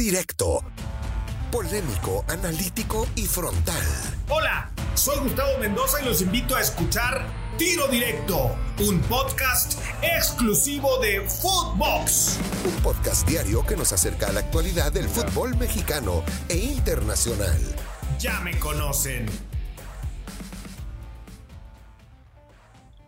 Directo. Polémico, analítico y frontal. Hola, soy Gustavo Mendoza y los invito a escuchar Tiro Directo, un podcast exclusivo de Footbox. Un podcast diario que nos acerca a la actualidad del fútbol mexicano e internacional. Ya me conocen.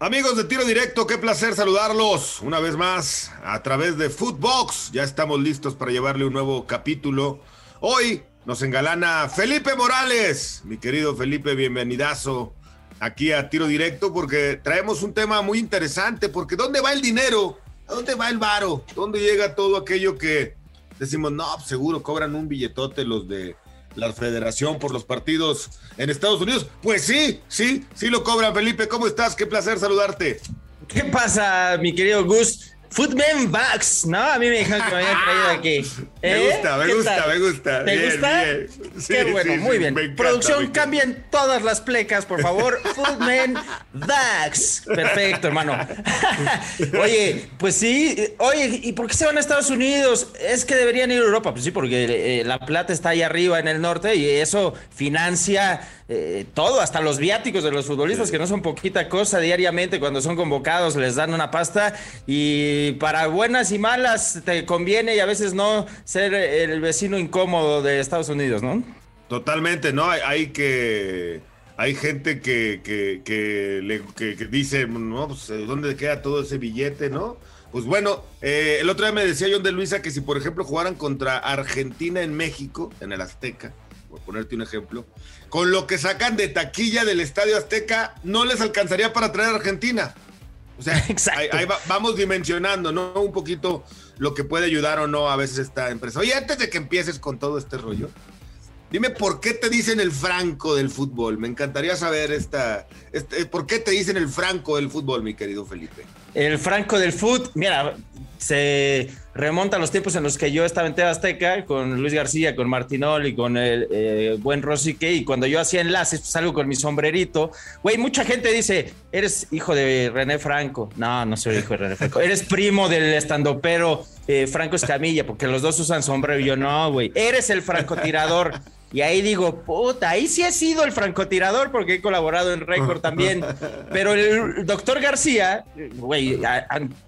Amigos de Tiro Directo, qué placer saludarlos una vez más a través de Footbox. Ya estamos listos para llevarle un nuevo capítulo. Hoy nos engalana Felipe Morales. Mi querido Felipe, bienvenidazo aquí a Tiro Directo porque traemos un tema muy interesante. Porque ¿dónde va el dinero? ¿A dónde va el varo? ¿Dónde llega todo aquello que decimos, no, seguro cobran un billetote los de la federación por los partidos en Estados Unidos. Pues sí, sí, sí lo cobran, Felipe. ¿Cómo estás? Qué placer saludarte. ¿Qué pasa, mi querido Gus? Footman Bucks, ¿no? A mí me dijeron que me habían traído aquí. Me ¿Eh? gusta, me ¿Qué gusta, tal? me gusta. ¿Te Bien, gusta? bien. Sí, Qué bueno, sí, muy sí, bien. encanta, Producción, cambien todas las plecas, por favor. Footman Bucks. Perfecto, hermano. Oye, pues sí. Oye, ¿y por qué se van a Estados Unidos? Es que deberían ir a Europa. Pues sí, porque eh, la plata está ahí arriba en el norte y eso financia eh, todo, hasta los viáticos de los futbolistas, que no son poquita cosa diariamente. Cuando son convocados les dan una pasta y para buenas y malas te conviene y a veces no ser el vecino incómodo de Estados Unidos, ¿no? Totalmente, ¿no? Hay, hay que. Hay gente que, que, que, le- que- que dice, no, pues, ¿dónde queda todo ese billete, no? Pues bueno, eh, el otro día me decía John de Luisa que si, por ejemplo, jugaran contra Argentina en México, en el Azteca, por ponerte un ejemplo, con lo que sacan de taquilla del Estadio Azteca, no les alcanzaría para traer a Argentina. O sea, Exacto. ahí, ahí va- vamos dimensionando, ¿no? Un poquito lo que puede ayudar o no a veces esta empresa. Oye, antes de que empieces con todo este rollo, dime por qué te dicen el franco del fútbol. Me encantaría saber esta, este, por qué te dicen el franco del fútbol, mi querido Felipe. El Franco del Foot, mira, se remonta a los tiempos en los que yo estaba en TV Azteca con Luis García, con Martinol y con el eh, buen Rosique. Y cuando yo hacía enlaces, pues salgo con mi sombrerito. Güey, mucha gente dice, eres hijo de René Franco. No, no soy hijo de René Franco. Eres primo del estandopero eh, Franco Escamilla, porque los dos usan sombrero. Y yo, no, güey, eres el francotirador. Y ahí digo, puta, ahí sí he sido el francotirador porque he colaborado en Récord también. Pero el doctor García, güey,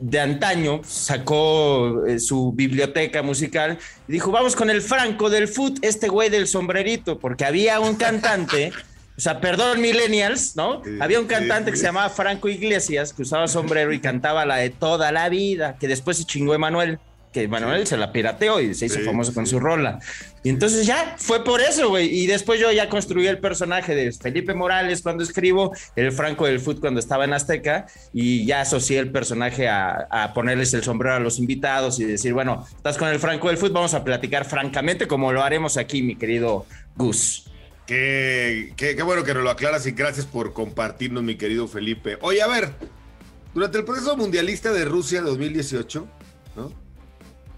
de antaño sacó eh, su biblioteca musical y dijo, vamos con el franco del foot, este güey del sombrerito, porque había un cantante. O sea, perdón, millennials, ¿no? Sí, Había un sí, cantante que sí. se llamaba Franco Iglesias, que usaba sombrero y cantaba la de toda la vida, que después se chingó Emanuel, que Emanuel se la pirateó y se hizo Sí, famoso con sí. su rola. Y entonces ya fue por eso, güey. Y después yo ya construí el personaje de Felipe Morales cuando escribo, el Franco del Foot cuando estaba en Azteca, y ya asocié el personaje a, a ponerles el sombrero a los invitados y decir, bueno, estás con el Franco del Foot, vamos a platicar francamente como lo haremos aquí, mi querido Gus. Qué, qué, qué bueno que nos lo aclaras y gracias por compartirnos, mi querido Felipe. Oye, a ver, durante el proceso mundialista de Rusia 2018, ¿no?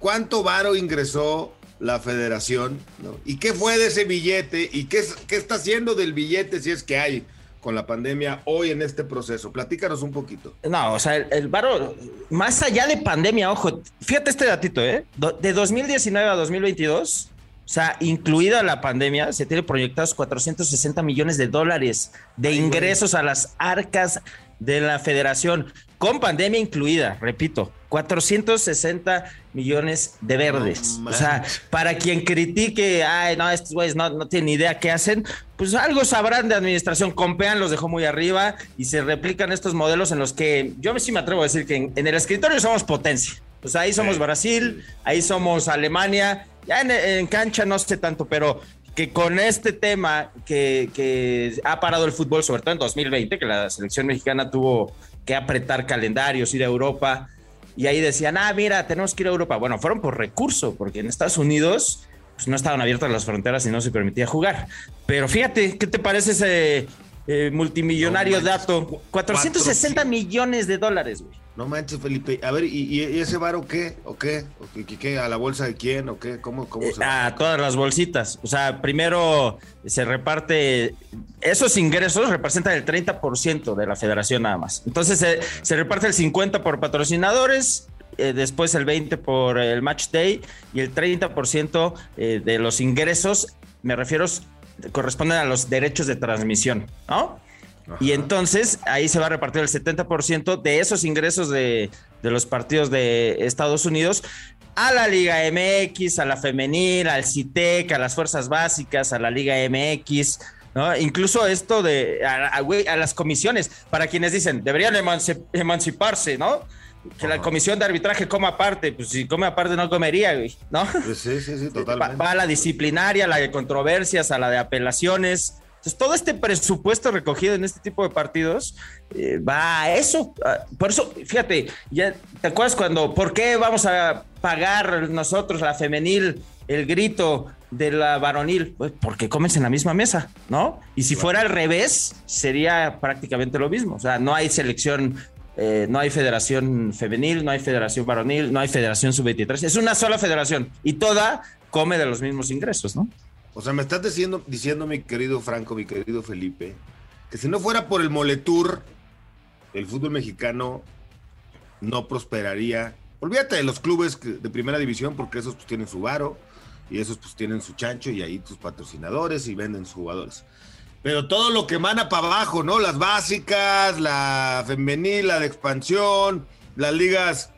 ¿Cuánto varo ingresó la federación? ¿no? ¿Y qué fue de ese billete? ¿Y qué, qué está haciendo del billete si es que hay con la pandemia hoy en este proceso? Platícanos un poquito. No, o sea, el, el varo, más allá de pandemia, ojo, fíjate este datito, ¿eh? Do- De 2019 a 2022, o sea, incluida la pandemia, se tiene proyectados 460 millones de dólares de Ay, ingresos a las arcas de la federación, con pandemia incluida, repito, 460 millones de verdes. O sea, para quien critique, ay, no, estos güeyes no, no tienen idea qué hacen, pues algo sabrán de administración. Compean los dejó muy arriba y se replican estos modelos en los que yo sí me atrevo a decir que en, en el escritorio somos potencia. O sea, ahí somos Sí, Brasil, ahí somos Alemania, ya en, en cancha no sé tanto, pero que con este tema que, que ha parado el fútbol, sobre todo en 2020, que la selección mexicana tuvo que apretar calendarios, ir a Europa, y ahí decían, ah, mira, tenemos que ir a Europa. Bueno, fueron por recurso, porque en Estados Unidos pues, no estaban abiertas las fronteras y no se permitía jugar. Pero fíjate, ¿qué te parece ese eh, multimillonario No dato? cu- 460 millones de dólares, güey. No manches, Felipe. A ver, ¿y, y- ese varo qué? ¿O qué? ¿O qué, qué-? ¿A la bolsa de quién? ¿O qué? ¿Cómo, cómo se va? a todas las bolsitas. O sea, primero se reparte, esos ingresos representan el 30% de la federación nada más. Entonces se, se reparte el 50% por patrocinadores, eh, después el 20% por el match day y el 30% eh, de los ingresos, me refiero, corresponden a los derechos de transmisión, ¿no? Y entonces ahí se va a repartir el 70% de esos ingresos de, de los partidos de Estados Unidos a la Liga MX, a la femenil, al CITEC, a las fuerzas básicas, a la Liga MX, ¿no? Incluso esto de a, las comisiones, para quienes dicen, deberían emanciparse, ¿no? Que la comisión de arbitraje coma aparte, pues si come aparte no comería, güey, ¿no? Sí, sí, sí, totalmente. Va, a la disciplinaria, a la de controversias, a la de apelaciones. Entonces, todo este presupuesto recogido en este tipo de partidos eh, va a eso. Por eso, fíjate, ya te acuerdas cuando, ¿por qué vamos a pagar nosotros, la femenil, el grito de la varonil? Pues porque comes en la misma mesa, ¿no? Y si fuera al revés, sería prácticamente lo mismo. O sea, no hay selección eh, no hay federación femenil, no hay federación varonil, no hay federación sub-23. Es una sola federación y toda come de los mismos ingresos, ¿no? O sea, me estás diciendo, diciendo, mi querido Franco, mi querido Felipe, que si no fuera por el Moletour, el fútbol mexicano no prosperaría. Olvídate de los clubes de primera división, porque esos pues tienen su varo y esos pues tienen su chancho y ahí sus patrocinadores y venden sus jugadores. Pero todo lo que emana para abajo, ¿no? Las básicas, la femenil, la de expansión, las ligas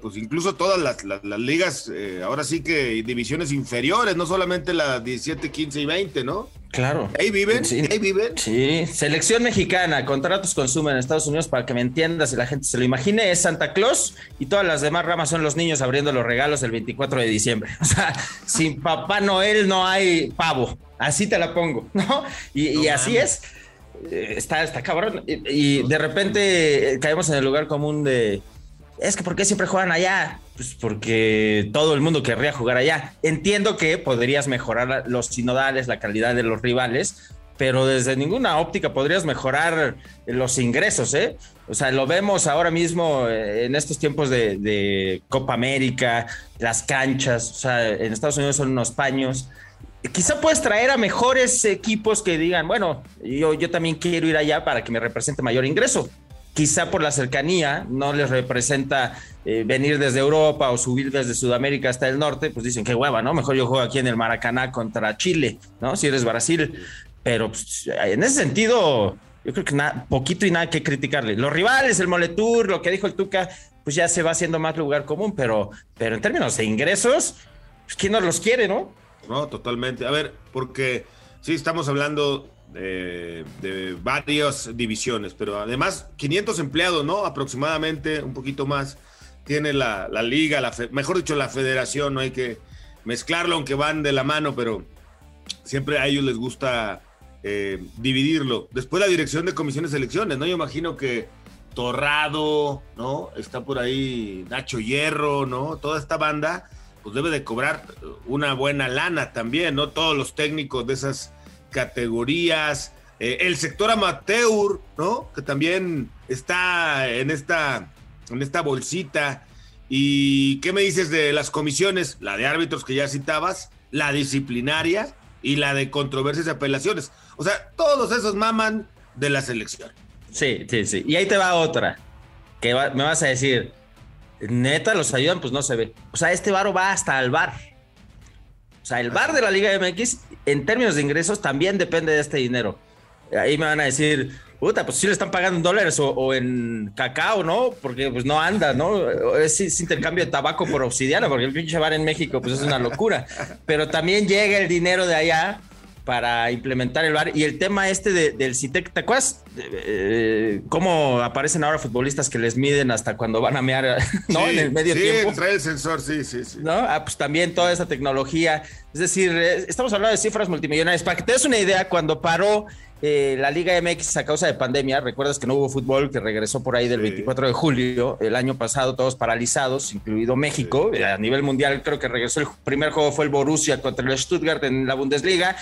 pues incluso todas las, ligas, eh, ahora sí que divisiones inferiores, no solamente las 17, 15 y 20, ¿no? Claro. Ahí viven, sí. ahí viven. Sí, selección mexicana, contratos consumen en Estados Unidos para que me entiendas y la gente se lo imagine, es Santa Claus y todas las demás ramas son los niños abriendo los regalos el 24 de diciembre. O sea, sin Papá Noel no hay pavo, así te la pongo, ¿no? Y, así es. Eh, está, está cabrón. y de repente caemos en el lugar común de es que ¿por qué siempre juegan allá? Pues porque todo el mundo querría jugar allá. Entiendo que podrías mejorar los sinodales, la calidad de los rivales, pero desde ninguna óptica podrías mejorar los ingresos, ¿eh? O sea, lo vemos ahora mismo eh, en estos tiempos de, Copa América, las canchas, o sea, en Estados Unidos son unos paños. Quizá puedes traer a mejores equipos que digan, bueno, yo, yo también quiero ir allá para que me represente mayor ingreso quizá por la cercanía no les representa eh, venir desde Europa o subir desde Sudamérica hasta el norte, pues dicen que hueva, ¿no? Mejor yo juego aquí en el Maracaná contra Chile, ¿no? Si eres Brasil. Pero pues, en ese sentido, yo creo que poquito y nada que criticarle. Los rivales, el Moletour, lo que dijo el Tuca, pues ya se va haciendo más lugar común, pero, pero en términos de ingresos, pues quién no los quiere, ¿no? No, totalmente. A ver, porque sí estamos hablando de, varias divisiones, pero además 500 empleados, ¿no? Aproximadamente, un poquito más, tiene la, liga, la mejor dicho, la federación, no hay que mezclarlo, aunque van de la mano, pero siempre a ellos les gusta eh, dividirlo. Después la dirección de comisiones de elecciones, ¿no? Yo imagino que Torrado, ¿no? Está por ahí Nacho Hierro, ¿no? Toda esta banda, pues debe de cobrar una buena lana también, ¿no? Todos los técnicos de esas categorías, eh, el sector amateur, ¿no? Que también está en esta, en esta bolsita. ¿Y qué me dices de las comisiones? La de árbitros que ya citabas, la disciplinaria y la de controversias y apelaciones. O sea, todos esos maman de la selección. Sí, sí, sí. Y ahí te va otra, que me vas a decir, neta, los ayudan, pues no se ve. O sea, este varo va hasta el bar. O sea, el bar de la Liga MX, en términos de ingresos, también depende de este dinero. Ahí me van a decir, puta, pues sí le están pagando en dólares o, en cacao, ¿no? Porque pues no anda, ¿no? Es, intercambio de tabaco por obsidiana, porque el pinche bar en México pues es una locura. Pero también llega el dinero de allá para implementar el bar. Y el tema este del CITEC, ¿te acuerdas eh, cómo aparecen ahora futbolistas que les miden hasta cuando van a mear, ¿no? en el medio tiempo. Sí, trae el sensor, sí, sí, sí. ¿No? Ah, pues también toda esa tecnología. Es decir, eh, estamos hablando de cifras multimillonarias. Para que te des una idea, cuando paró eh, la Liga MX a causa de pandemia, recuerdas que no hubo fútbol, que regresó por ahí del 24 de julio, el año pasado todos paralizados, incluido México, a nivel mundial creo que regresó el primer juego fue el Borussia contra el Stuttgart en la Bundesliga,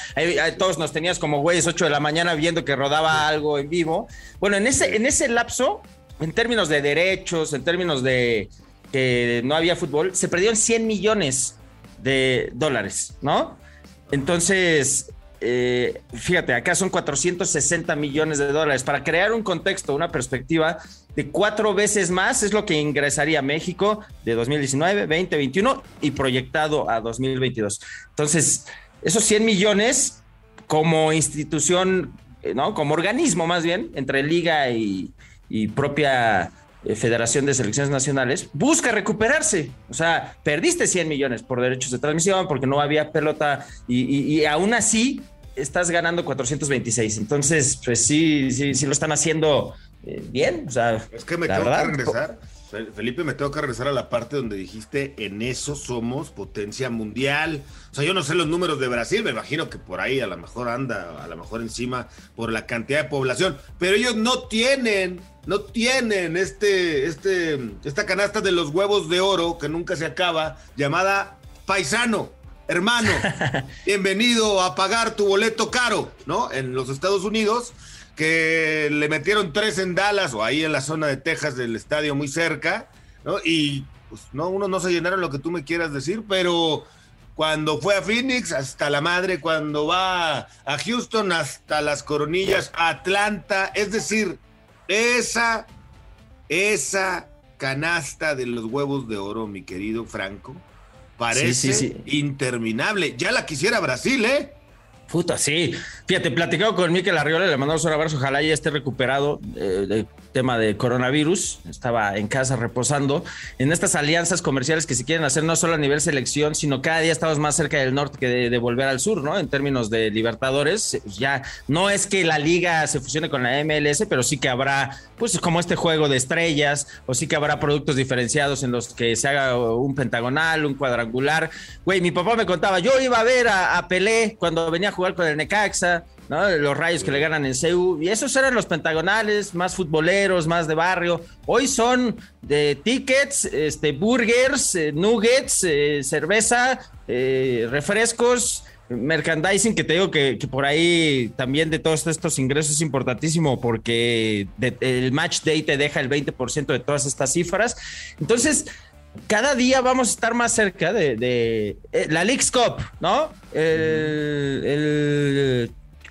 todos nos tenías como güeyes 8 de la mañana viendo que rodaba algo en vivo. Bueno, en ese, en ese lapso, en términos de derechos, en términos de que no había fútbol, se perdieron 100 millones de dólares, ¿no? Entonces, eh, fíjate, acá son 460 millones de dólares. Para crear un contexto, una perspectiva, de cuatro veces más es lo que ingresaría México de 2019, 20, 21 y proyectado a 2022. Entonces, esos 100 millones como institución, eh, ¿no? Como organismo más bien, entre liga y, propia Federación de Selecciones Nacionales, busca recuperarse. O sea, perdiste 100 millones por derechos de transmisión, porque no había pelota y, aún así estás ganando 426. Entonces, pues sí, sí, sí lo están haciendo eh, bien. O sea, es que me tengo que regresar. Felipe, me tengo que regresar a la parte donde dijiste en eso somos potencia mundial. O sea, yo no sé los números de Brasil, me imagino que por ahí a lo mejor anda, a lo mejor encima por la cantidad de población, pero ellos no tienen, no tienen este, este, esta canasta de los huevos de oro que nunca se acaba, llamada paisano. Hermano, bienvenido a pagar tu boleto caro, ¿no? En los Estados Unidos que le metieron tres en Dallas o ahí en la zona de Texas del estadio muy cerca, ¿no? Y pues no, uno no se llenaron lo que tú me quieras decir, pero cuando fue a Phoenix, hasta la madre, cuando va a Houston, hasta las coronillas, Atlanta, es decir, esa, esa canasta de los huevos de oro, mi querido Franco, parece interminable. Ya la quisiera Brasil, ¿eh? Puta, sí. Fíjate, platicado con Miquel Arriola, le mandamos un abrazo, ojalá ya esté recuperado eh, de tema de coronavirus, estaba en casa reposando. En estas alianzas comerciales que se quieren hacer no solo a nivel selección, sino cada día estamos más cerca del norte que de, volver al sur, ¿no? En términos de Libertadores, ya no es que la liga se fusione con la MLS, pero sí que habrá, pues como este juego de estrellas, o sí que habrá productos diferenciados en los que se haga un pentagonal, un cuadrangular. Güey, mi papá me contaba, yo iba a ver a, a Pelé cuando venía a jugar con el Necaxa. Los rayos que le ganan en CEU. Y esos eran los pentagonales, más futboleros, más de barrio. Hoy son de tickets, este, burgers, eh, nuggets, eh, cerveza, eh, refrescos, merchandising, que te digo que, por ahí también de todos estos ingresos es importantísimo porque el match day te deja el 20% de todas estas cifras. Entonces, cada día vamos a estar más cerca de, la League's Cup, ¿no? el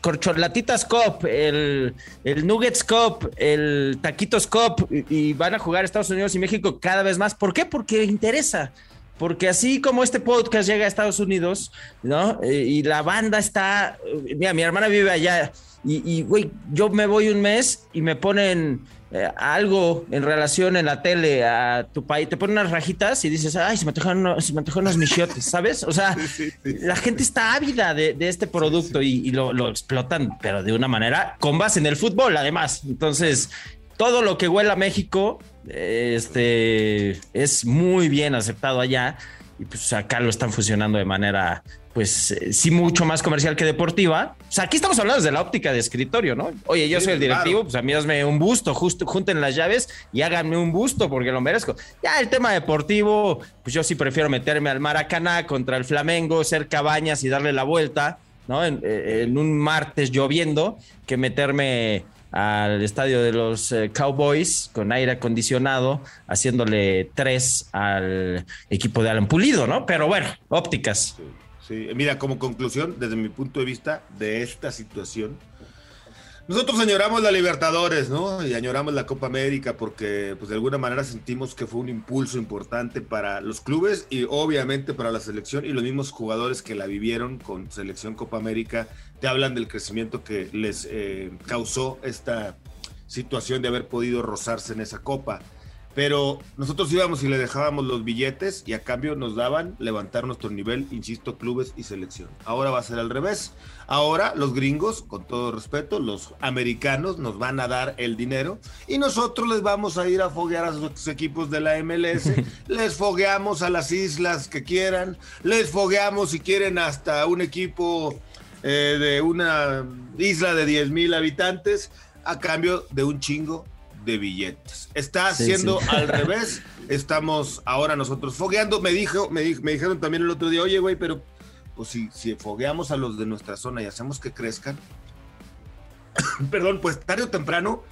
Corcholatitas Cup, el, el Nuggets Cup, el Taquitos Cup y, van a jugar Estados Unidos y México cada vez más. ¿Por qué? Porque interesa. Porque así como este podcast llega a Estados Unidos, ¿no? Eh, y la banda está. Mira, mi hermana vive allá. Y, güey, yo me voy un mes y me ponen eh, algo en relación en la tele a tu país, te ponen unas rajitas y dices, ay, se me antojan unos, se me unos michiotes, ¿sabes? O sea, la gente está ávida de, este producto y, lo, explotan, pero de una manera con base en el fútbol, además. Entonces, todo lo que huele a México este, es muy bien aceptado allá y pues acá lo están funcionando de manera pues eh, sí mucho más comercial que deportiva. O sea, aquí estamos hablando desde la óptica de escritorio, ¿no? Oye, yo soy el directivo, pues a mí hazme un busto, justo, junten las llaves y háganme un busto porque lo merezco. Ya el tema deportivo, pues yo sí prefiero meterme al Maracaná contra el Flamengo, ser cabañas y darle la vuelta, ¿no? En, eh, un martes lloviendo, que meterme al estadio de los eh, Cowboys con aire acondicionado, haciéndole tres al equipo de Alan Pulido, ¿no? Pero bueno, ópticas. Sí, mira, como conclusión, desde mi punto de vista de esta situación, nosotros añoramos la Libertadores, ¿no? Y añoramos la Copa América porque, pues, de alguna manera sentimos que fue un impulso importante para los clubes y obviamente para la selección y los mismos jugadores que la vivieron con selección Copa América te hablan del crecimiento que les eh, causó esta situación de haber podido rozarse en esa copa. Pero nosotros íbamos y le dejábamos los billetes y a cambio nos daban levantar nuestro nivel, insisto, clubes y selección. Ahora va a ser al revés. Ahora los gringos, con todo respeto, los americanos nos van a dar el dinero y nosotros les vamos a ir a foguear a sus equipos de la MLS, les fogueamos a las islas que quieran, les fogueamos si quieren hasta un equipo eh, de una isla de 10 mil habitantes a cambio de un chingo de billetes. Está haciendo al revés. Estamos ahora nosotros fogueando. Me dijo, me, me dijeron también el otro día, oye, güey, pero pues si, si fogueamos a los de nuestra zona y hacemos que crezcan, perdón, pues tarde o temprano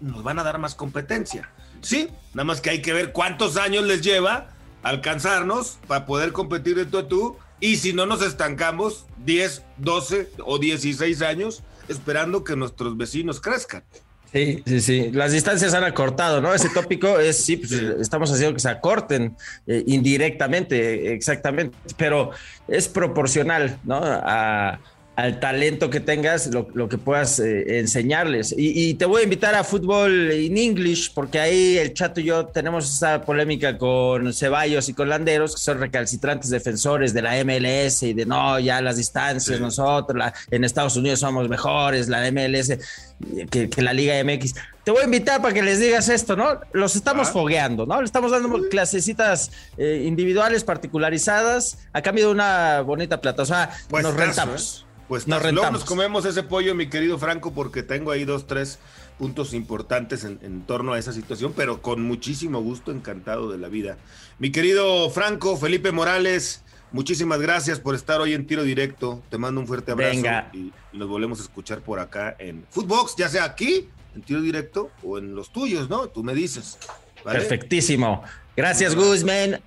nos van a dar más competencia. Sí, nada más que hay que ver cuántos años les lleva alcanzarnos para poder competir de tú a tú. Y si no nos estancamos 10, 12 o 16 años esperando que nuestros vecinos crezcan. Sí, sí, sí. Las distancias han acortado, ¿no? Ese tópico es, sí, pues, estamos haciendo que se acorten eh, indirectamente, exactamente, pero es proporcional, ¿no? Al talento que tengas, lo, que puedas eh, enseñarles. Y, te voy a invitar a fútbol in English, porque ahí el chato y yo tenemos esa polémica con Ceballos y con Landeros, que son recalcitrantes defensores de la MLS y de no, ya las distancias, nosotros en Estados Unidos somos mejores, la MLS que, la Liga MX. Te voy a invitar para que les digas esto, ¿no? Los estamos ah. fogueando, ¿no? Le estamos dando clasecitas eh, individuales, particularizadas, a cambio de una bonita plata. O sea, pues nos rentamos. ¿eh? Pues nos luego nos comemos ese pollo, mi querido Franco, porque tengo ahí dos, tres puntos importantes en, torno a esa situación, pero con muchísimo gusto, encantado de la vida. Mi querido Franco, Felipe Morales, muchísimas gracias por estar hoy en tiro directo. Te mando un fuerte abrazo Venga. y nos volvemos a escuchar por acá en Footbox, ya sea aquí, en tiro directo, o en los tuyos, ¿no? Tú me dices. Perfectísimo. Gracias, Guzmán.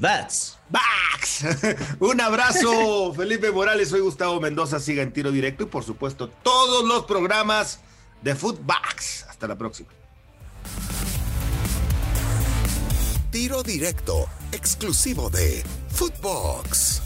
That's Bax. Un abrazo, Felipe Morales. Soy Gustavo Mendoza. Siga en tiro directo y, por supuesto, todos los programas de Footbox. Hasta la próxima. Tiro directo, exclusivo de Footbox.